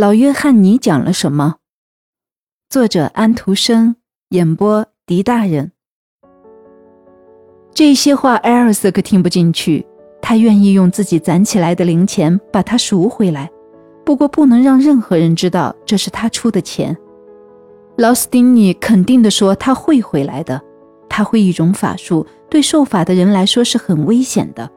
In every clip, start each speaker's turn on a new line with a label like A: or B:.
A: 老约翰尼讲了什么？作者安徒生，演播狄大人。这些话艾尔斯可听不进去，他愿意用自己攒起来的零钱把它赎回来，不过不能让任何人知道这是他出的钱。劳斯丁尼肯定地说他会回来的，他会一种法术，对受法的人来说是很危险的，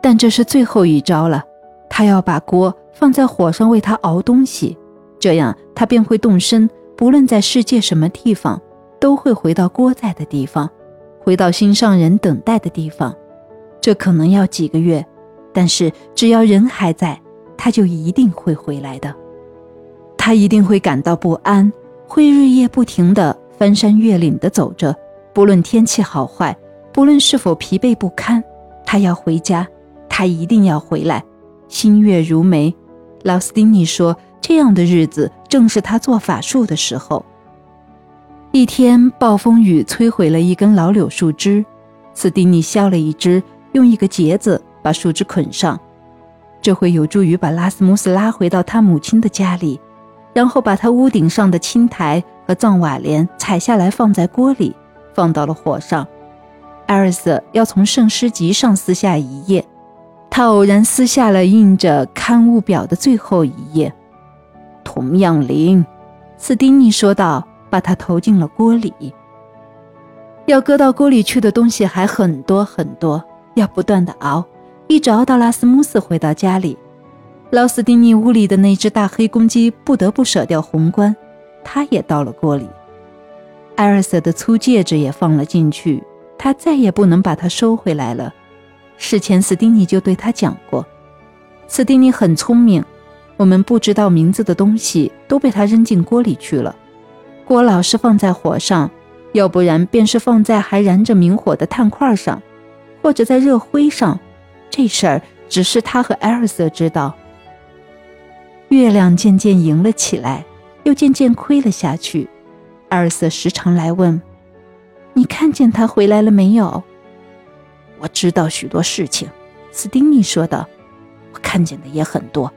A: 但这是最后一招了。他要把锅放在火上为他熬东西，这样他便会动身，不论在世界什么地方，都会回到锅在的地方。回到心上人等待的地方，这可能要几个月，但是只要人还在，他就一定会回来的。他一定会感到不安，会日夜不停地翻山越岭地走着，不论天气好坏，不论是否疲惫不堪，他要回家，他一定要回来。心月如眉，劳斯丁尼说：“这样的日子正是他做法术的时候。”一天，暴风雨摧毁了一根老柳树枝，斯丁尼削了一枝，用一个结子把树枝捆上，这会有助于把拉斯穆斯拉回到他母亲的家里，然后把他屋顶上的青苔和藏瓦帘采下来放在锅里，放到了火上。艾尔斯要从圣诗集上撕下一页，他偶然撕下了印着刊物表的最后一页。同样灵，斯丁尼说道。把它投进了锅里。要搁到锅里去的东西还很多很多，要不断的熬，一直熬到拉斯穆斯回到家里。劳斯丁尼屋里的那只大黑公鸡不得不舍掉红冠，它也到了锅里。艾尔瑟的粗戒指也放了进去，他再也不能把它收回来了。事前斯丁尼就对他讲过，斯丁尼很聪明，我们不知道名字的东西都被他扔进锅里去了。锅老是放在火上，要不然便是放在还燃着明火的炭块上，或者在热灰上。这事儿只是他和艾尔瑟知道。月亮渐渐盈了起来，又渐渐亏了下去。艾尔瑟时常来问：“你看见他回来了没有？”我知道许多事情，斯丁尼说道。我看见的也很多，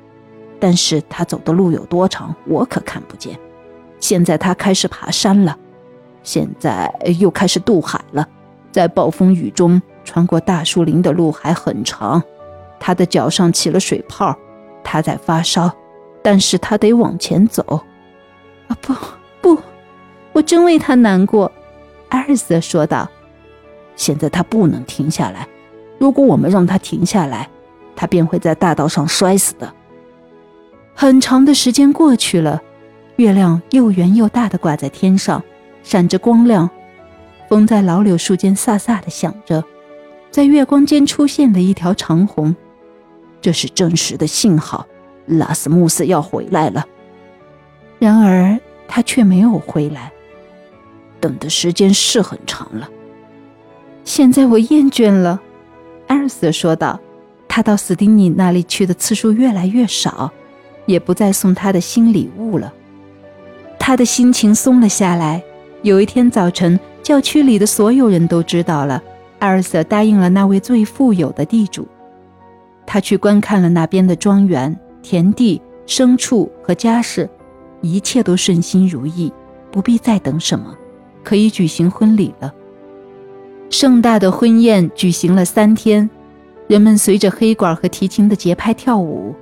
A: 但是他走的路有多长，我可看不见。现在他开始爬山了，现在又开始渡海了。在暴风雨中穿过大树林的路还很长，他的脚上起了水泡，他在发烧，但是他得往前走。啊，不不，我真为他难过。”艾尔瑟说道。“现在他不能停下来，如果我们让他停下来，他便会在大道上摔死的。”很长的时间过去了。月亮又圆又大的挂在天上，闪着光亮。风在老柳树间飒飒的响着，在月光间出现了一条长虹。这是证实的信号，拉斯穆斯要回来了。然而他却没有回来。等的时间是很长了。现在我厌倦了，艾尔斯说道。他到斯丁尼那里去的次数越来越少，也不再送他的新礼物了。他的心情松了下来。有一天早晨，教区里的所有人都知道了，艾尔瑟答应了那位最富有的地主。他去观看了那边的庄园、田地、牲畜和家事，一切都顺心如意，不必再等什么，可以举行婚礼了。盛大的婚宴举行了三天，人们随着黑管和提琴的节拍跳舞，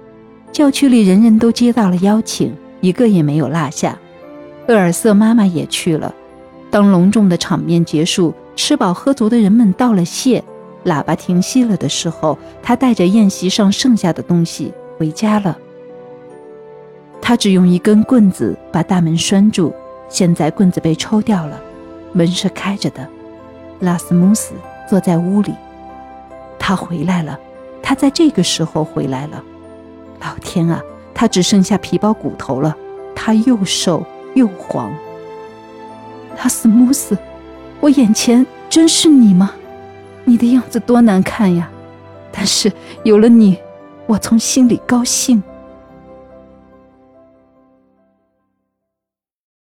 A: 教区里人人都接到了邀请，一个也没有落下。厄尔瑟妈妈也去了。当隆重的场面结束，吃饱喝足的人们道了谢，喇叭停息了的时候，他带着宴席上剩下的东西回家了。他只用一根棍子把大门拴住，现在棍子被抽掉了，门是开着的。拉斯穆斯坐在屋里，他回来了，他在这个时候回来了。老天啊，他只剩下皮包骨头了，他又瘦。又黄。拉斯穆斯，我眼前真是你吗？你的样子多难看呀！但是有了你，我从心里高兴。